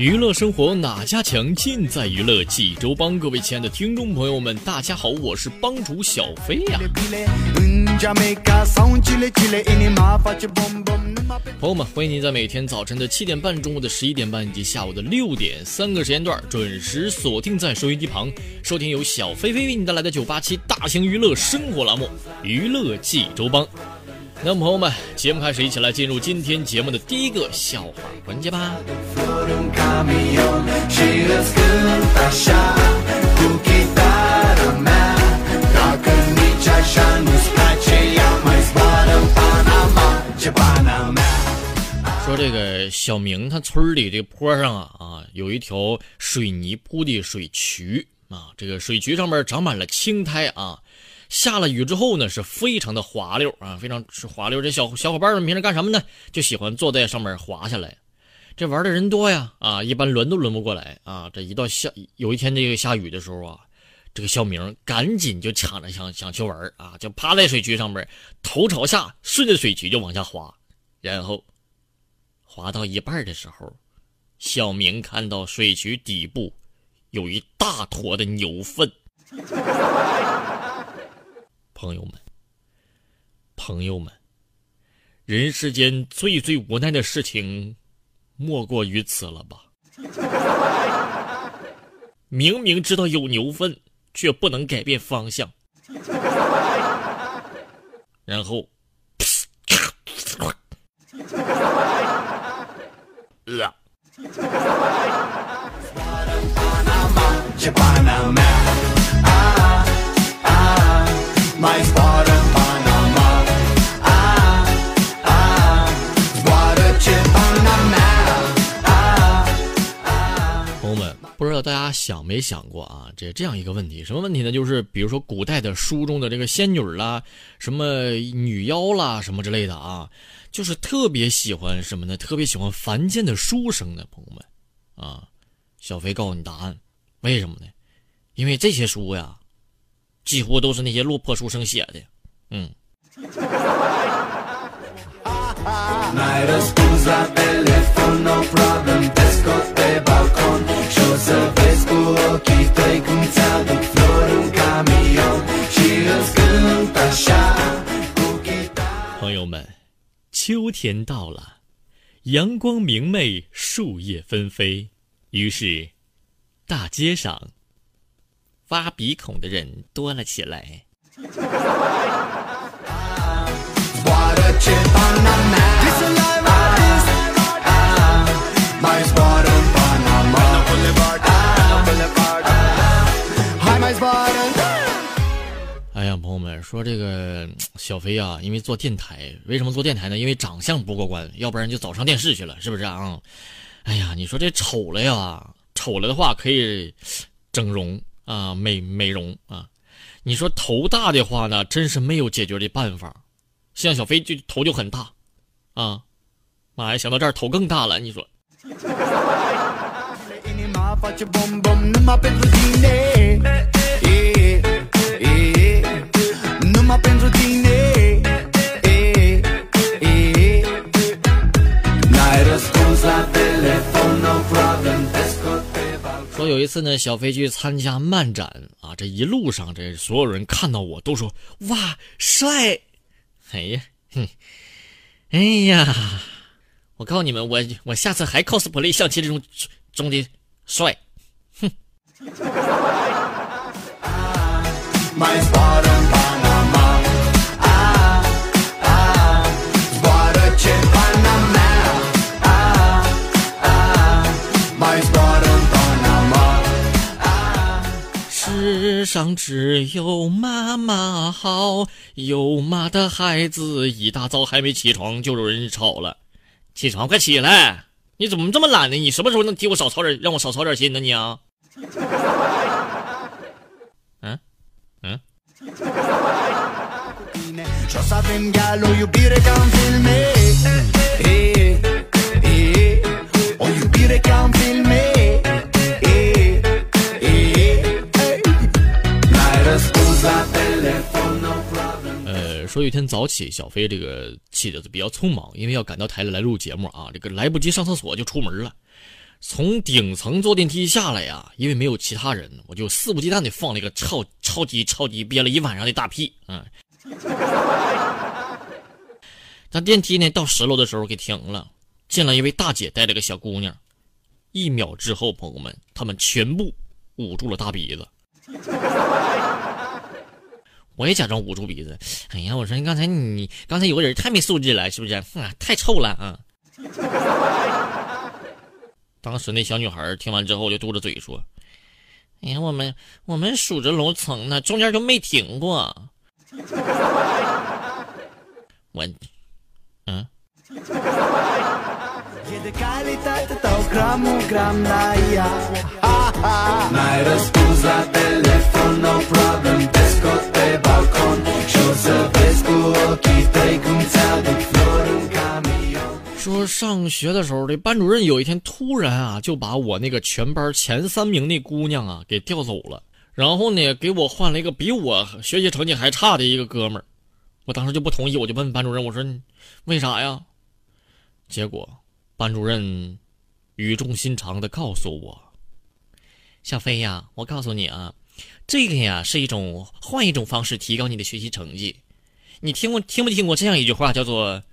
娱乐生活哪家强？尽在娱乐济州帮。各位亲爱的听众朋友们，大家好，我是帮主小飞呀。朋友们，欢迎您在每天早晨的七点半、中午的十一点半以及下午的六点三个时间段准时锁定在收音机旁，收听由小飞飞为你带来的九八七大型娱乐生活栏目《娱乐济州帮》。那么，朋友们，节目开始，一起来进入今天节目的第一个笑话环节吧。说这个小明他村里这坡上啊啊，有一条水泥铺的水渠啊，这个水渠上面长满了青苔啊。下了雨之后呢，是非常的滑溜啊，非常是滑溜。这小小伙伴们平时干什么呢？就喜欢坐在上面滑下来。这玩的人多呀，啊，一般轮都轮不过来啊。这一到下有一天这个下雨的时候啊，这个小明赶紧就抢着想想去玩啊，就趴在水渠上面，头朝下顺着水渠就往下滑。然后滑到一半的时候，小明看到水渠底部有一大坨的牛粪。朋友们，朋友们，人世间最最无奈的事情，莫过于此了吧？明明知道有牛粪，却不能改变方向，然后，呃。想没想过啊？这这样一个问题，什么问题呢？就是比如说古代的书中的这个仙女啦，什么女妖啦，什么之类的啊，就是特别喜欢什么呢？特别喜欢凡间的书生的朋友们啊。小飞告诉你答案，为什么呢？因为这些书呀，几乎都是那些落魄书生写的。嗯。朋友们，秋天到了，阳光明媚，树叶纷飞，于是，大街上挖鼻孔的人多了起来。朋友们说这个小飞啊，因为做电台，为什么做电台呢？因为长相不过关，要不然就早上电视去了，是不是啊？哎呀，你说这丑了呀，丑了的话可以整容啊，美美容啊。你说头大的话呢，真是没有解决的办法。像小飞就头就很大，啊，妈呀，想到这儿头更大了。你说。说有一次呢，小飞去参加漫展啊，这一路上这所有人看到我都说哇帅，哎呀，哼，哎呀，我告诉你们，我我下次还 cosplay 象棋这种中的帅，哼。上只有妈妈好，有妈的孩子一大早还没起床就有人吵了。起床，快起来！你怎么这么懒呢？你什么时候能替我少操点，让我少操点心呢？你啊？嗯嗯。有一天早起，小飞这个起的比较匆忙，因为要赶到台里来录节目啊，这个来不及上厕所就出门了。从顶层坐电梯下来呀，因为没有其他人，我就肆无忌惮的放了一个超超级超级憋了一晚上的大屁，嗯。但电梯呢到十楼的时候给停了，进来一位大姐带了个小姑娘，一秒之后，朋友们，他们全部捂住了大鼻子。我也假装捂住鼻子。哎呀，我说你刚才你刚才有个人太没素质了，是不是？啊，太臭了啊！当时那小女孩听完之后就嘟着嘴说：“哎呀，我们我们数着楼层呢，中间就没停过。”我，嗯。上学的时候，这班主任有一天突然啊，就把我那个全班前三名那姑娘啊给调走了，然后呢，给我换了一个比我学习成绩还差的一个哥们儿。我当时就不同意，我就问班主任，我说为啥呀？结果班主任语重心长的告诉我：“小飞呀，我告诉你啊。”这个呀是一种换一种方式提高你的学习成绩，你听过听没听过这样一句话叫做“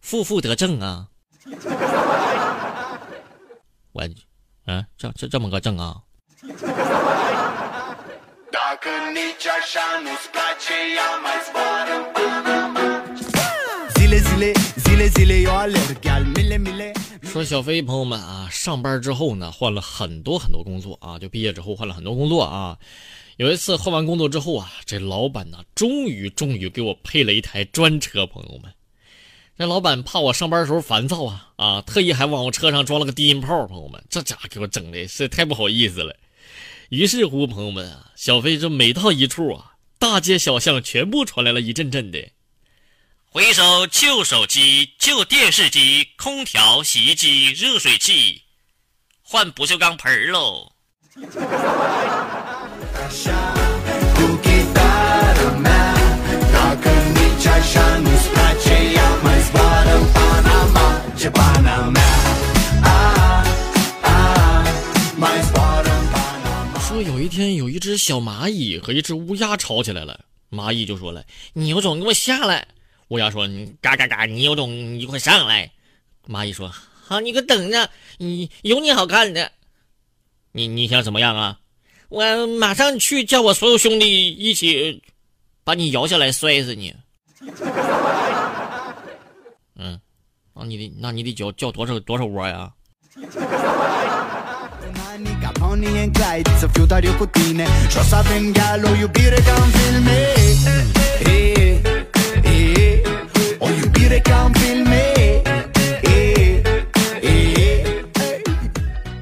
负负得正”啊？我，嗯，这这这么个正啊？说小飞朋友们啊，上班之后呢，换了很多很多工作啊，就毕业之后换了很多工作啊。有一次换完工作之后啊，这老板呢，终于终于给我配了一台专车。朋友们，这老板怕我上班时候烦躁啊啊，特意还往我车上装了个低音炮。朋友们，这家伙给我整的是太不好意思了。于是乎，朋友们啊，小飞这每到一处啊，大街小巷全部传来了一阵阵的。回收旧手机、旧电视机、空调、洗衣机、热水器，换不锈钢盆喽。说有一天，有一只小蚂蚁和一只乌鸦吵起来了，蚂蚁就说了：“你有种，给我下来。”乌鸦说：“你嘎嘎嘎，你有种你快上来。”蚂蚁说：“好，你可等着，你有你好看的。你你想怎么样啊？我马上去叫我所有兄弟一起把你摇下来摔死你。” 嗯，那你得那你得叫叫多少多少窝呀？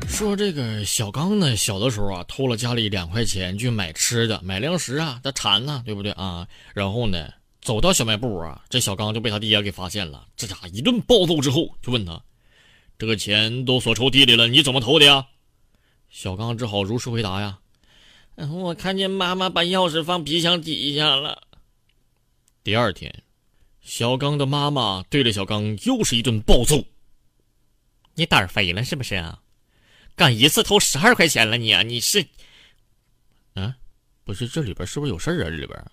说这个小刚呢，小的时候啊，偷了家里两块钱去买吃的、买粮食啊，他馋呢，对不对啊？然后呢，走到小卖部啊，这小刚就被他爹给发现了。这家伙一顿暴揍之后，就问他：“这个钱都锁抽屉里了，你怎么偷的呀？”小刚只好如实回答呀：“我看见妈妈把钥匙放皮箱底下了。”第二天，小刚的妈妈对着小刚又是一顿暴揍：“你胆儿肥了是不是啊？”敢一次偷十二块钱了你啊！你是，啊，不是这里边是不是有事儿啊？这里边。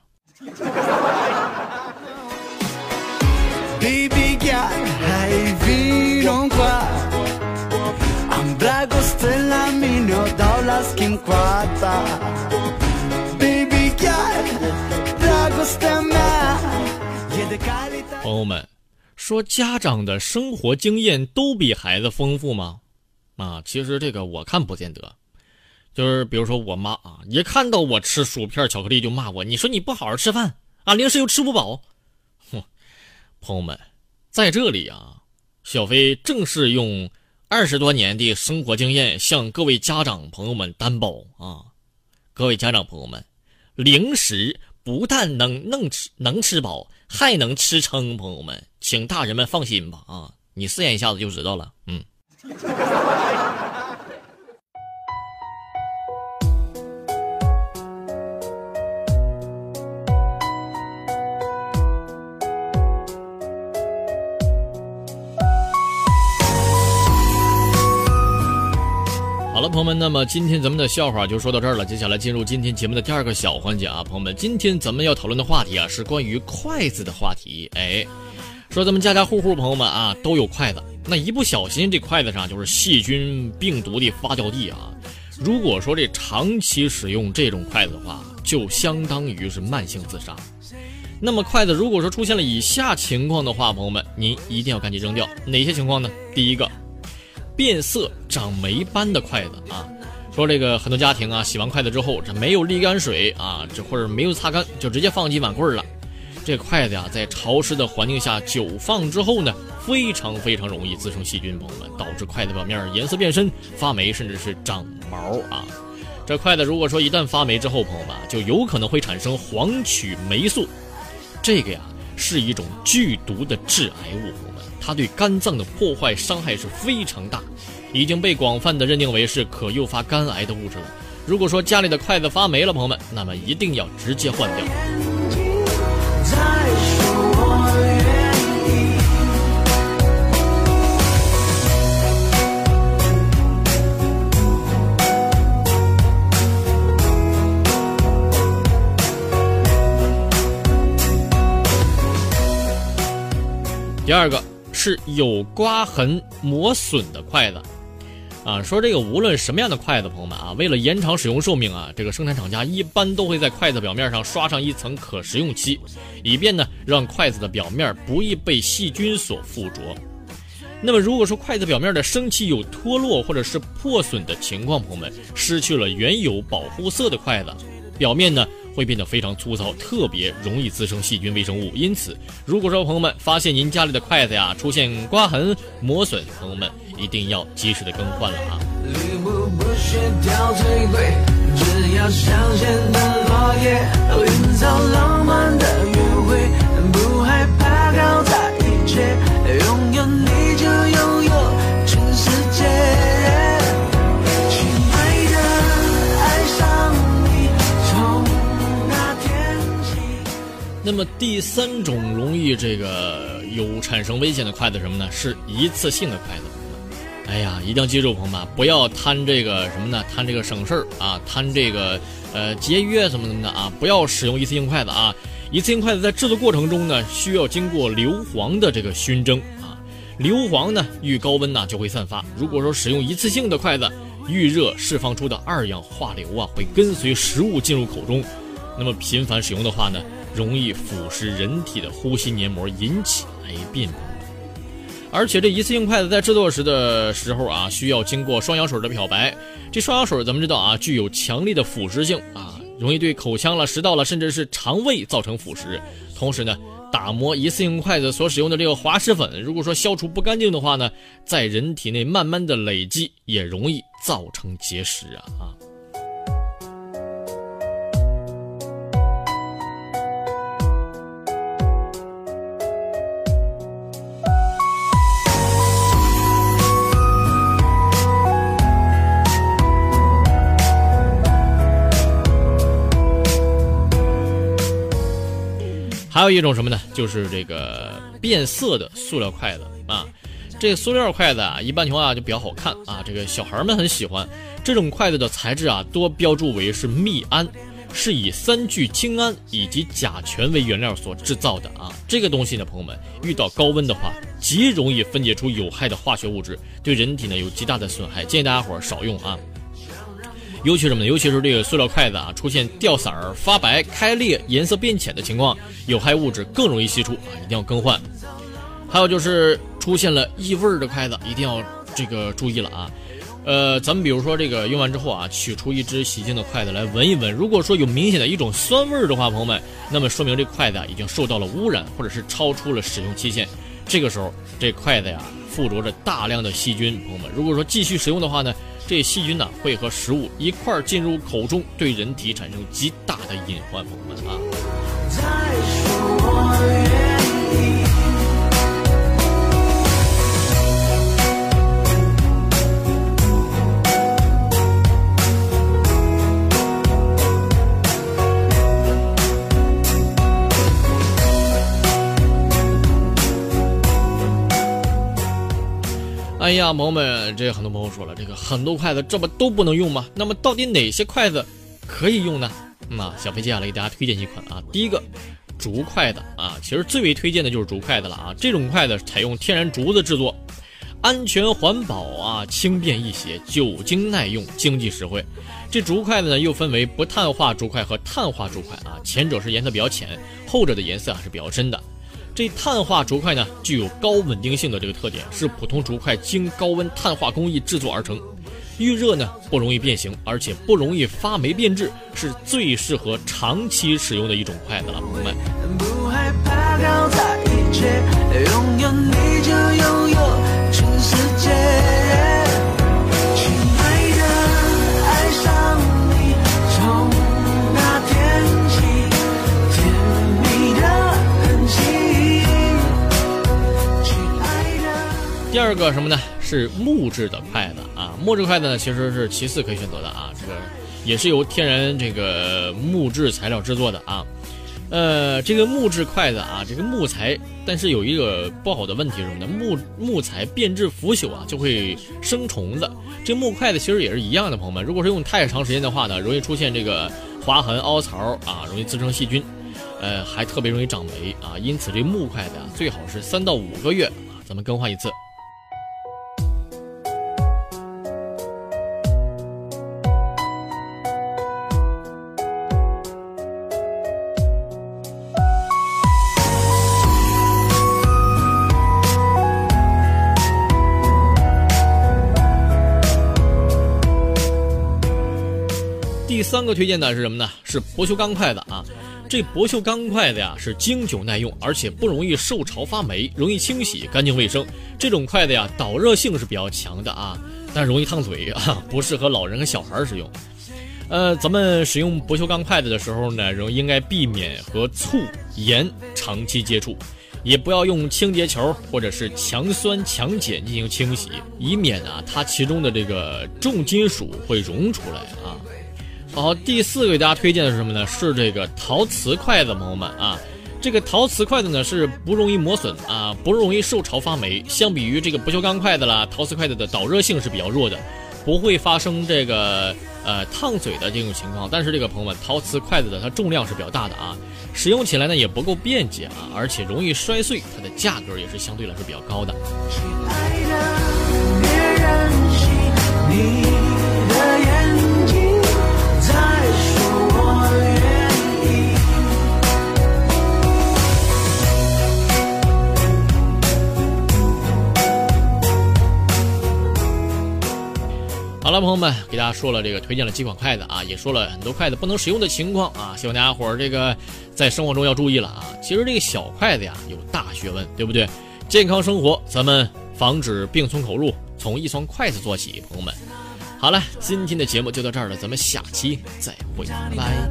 朋友们，说家长的生活经验都比孩子丰富吗？啊，其实这个我看不见得。就是比如说我妈啊，一看到我吃薯片、巧克力就骂我，你说你不好好吃饭啊，零食又吃不饱。哼，朋友们，在这里啊，小飞正是用二十多年的生活经验向各位家长朋友们担保啊，各位家长朋友们，零食不但能能吃能吃饱，还能吃撑。朋友们，请大人们放心吧啊，你试验一下子就知道了。嗯。好了，朋友们，那么今天咱们的笑话就说到这儿了。接下来进入今天节目的第二个小环节啊，朋友们，今天咱们要讨论的话题啊是关于筷子的话题。哎，说咱们家家户户朋友们啊都有筷子，那一不小心这筷子上就是细菌病毒的发酵地啊。如果说这长期使用这种筷子的话，就相当于是慢性自杀。那么筷子如果说出现了以下情况的话，朋友们您一定要赶紧扔掉。哪些情况呢？第一个。变色、长霉斑的筷子啊，说这个很多家庭啊，洗完筷子之后，这没有沥干水啊，这或者没有擦干，就直接放进碗柜了。这筷子呀，在潮湿的环境下久放之后呢，非常非常容易滋生细菌，朋友们，导致筷子表面颜色变深、发霉，甚至是长毛啊。这筷子如果说一旦发霉之后，朋友们就有可能会产生黄曲霉素，这个呀是一种剧毒的致癌物。它对肝脏的破坏伤害是非常大，已经被广泛的认定为是可诱发肝癌的物质了。如果说家里的筷子发霉了，朋友们，那么一定要直接换掉。第二个。是有刮痕磨损的筷子，啊，说这个无论什么样的筷子，朋友们啊，为了延长使用寿命啊，这个生产厂家一般都会在筷子表面上刷上一层可食用漆，以便呢让筷子的表面不易被细菌所附着。那么如果说筷子表面的生漆有脱落或者是破损的情况，朋友们失去了原有保护色的筷子，表面呢？会变得非常粗糙，特别容易滋生细菌微生物。因此，如果说朋友们发现您家里的筷子呀出现刮痕、磨损，朋友们一定要及时的更换了啊。那么第三种容易这个有产生危险的筷子什么呢？是一次性的筷子。哎呀，一定要记住，朋友们，不要贪这个什么呢？贪这个省事儿啊，贪这个呃节约什么什么的啊！不要使用一次性筷子啊！一次性筷子在制作过程中呢，需要经过硫磺的这个熏蒸啊。硫磺呢遇高温呢就会散发。如果说使用一次性的筷子，遇热释放出的二氧化硫啊会跟随食物进入口中。那么频繁使用的话呢？容易腐蚀人体的呼吸黏膜，引起癌变。而且这一次性筷子在制作时的时候啊，需要经过双氧水的漂白。这双氧水咱们知道啊，具有强烈的腐蚀性啊，容易对口腔了、食道了，甚至是肠胃造成腐蚀。同时呢，打磨一次性筷子所使用的这个滑石粉，如果说消除不干净的话呢，在人体内慢慢的累积，也容易造成结石啊啊。还有一种什么呢？就是这个变色的塑料筷子啊。这个塑料筷子啊，一般情况下就比较好看啊。这个小孩们很喜欢这种筷子的材质啊，多标注为是密胺，是以三聚氰胺以及甲醛为原料所制造的啊。这个东西呢，朋友们遇到高温的话，极容易分解出有害的化学物质，对人体呢有极大的损害。建议大家伙少用啊。尤其什么呢？尤其是这个塑料筷子啊，出现掉色儿、发白、开裂、颜色变浅的情况，有害物质更容易析出啊，一定要更换。还有就是出现了异味的筷子，一定要这个注意了啊。呃，咱们比如说这个用完之后啊，取出一只洗净的筷子来闻一闻，如果说有明显的一种酸味儿的话，朋友们，那么说明这筷子啊已经受到了污染，或者是超出了使用期限。这个时候，这筷子呀附着着大量的细菌，朋友们，如果说继续使用的话呢，这细菌呢会和食物一块进入口中，对人体产生极大的隐患，朋友们啊。哎呀，朋友们，这很多朋友说了，这个很多筷子这不都不能用吗？那么到底哪些筷子可以用呢？那小飞接下来给大家推荐几款啊。第一个，竹筷子啊，其实最为推荐的就是竹筷子了啊。这种筷子采用天然竹子制作，安全环保啊，轻便易携，久经耐用，经济实惠。这竹筷子呢，又分为不碳化竹筷和碳化竹筷啊，前者是颜色比较浅，后者的颜色还是比较深的。这碳化竹筷呢，具有高稳定性的这个特点，是普通竹筷经高温碳化工艺制作而成，遇热呢不容易变形，而且不容易发霉变质，是最适合长期使用的一种筷子了，朋友们。不害怕拥有你就拥有全世界。第二个什么呢？是木质的筷子啊，木质筷子呢其实是其次可以选择的啊，这个也是由天然这个木质材料制作的啊。呃，这个木质筷子啊，这个木材，但是有一个不好的问题是什么呢？木木材变质腐朽啊，就会生虫子。这木筷子其实也是一样的，朋友们，如果是用太长时间的话呢，容易出现这个划痕、凹槽啊，容易滋生细菌，呃，还特别容易长霉啊。因此，这木筷子啊，最好是三到五个月啊，咱们更换一次。第三个推荐的是什么呢？是不锈钢筷子啊。这不锈钢筷子呀，是经久耐用，而且不容易受潮发霉，容易清洗干净卫生。这种筷子呀，导热性是比较强的啊，但容易烫嘴啊，不适合老人和小孩使用。呃，咱们使用不锈钢筷子的时候呢，容应该避免和醋、盐长期接触，也不要用清洁球或者是强酸强碱进行清洗，以免啊它其中的这个重金属会溶出来啊。好，第四个给大家推荐的是什么呢？是这个陶瓷筷子，朋友们啊，这个陶瓷筷子呢是不容易磨损啊，不容易受潮发霉。相比于这个不锈钢筷子啦，陶瓷筷子的导热性是比较弱的，不会发生这个呃烫嘴的这种情况。但是这个朋友们，陶瓷筷子的它重量是比较大的啊，使用起来呢也不够便捷啊，而且容易摔碎，它的价格也是相对来说比较高的。亲爱的，别任性，你好了，朋友们，给大家说了这个推荐了几款筷子啊，也说了很多筷子不能使用的情况啊，希望大家伙儿这个在生活中要注意了啊。其实这个小筷子呀有大学问，对不对？健康生活，咱们防止病从口入，从一双筷子做起，朋友们。好了，今天的节目就到这儿了，咱们下期再会，拜拜。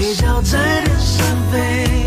微笑在天上飞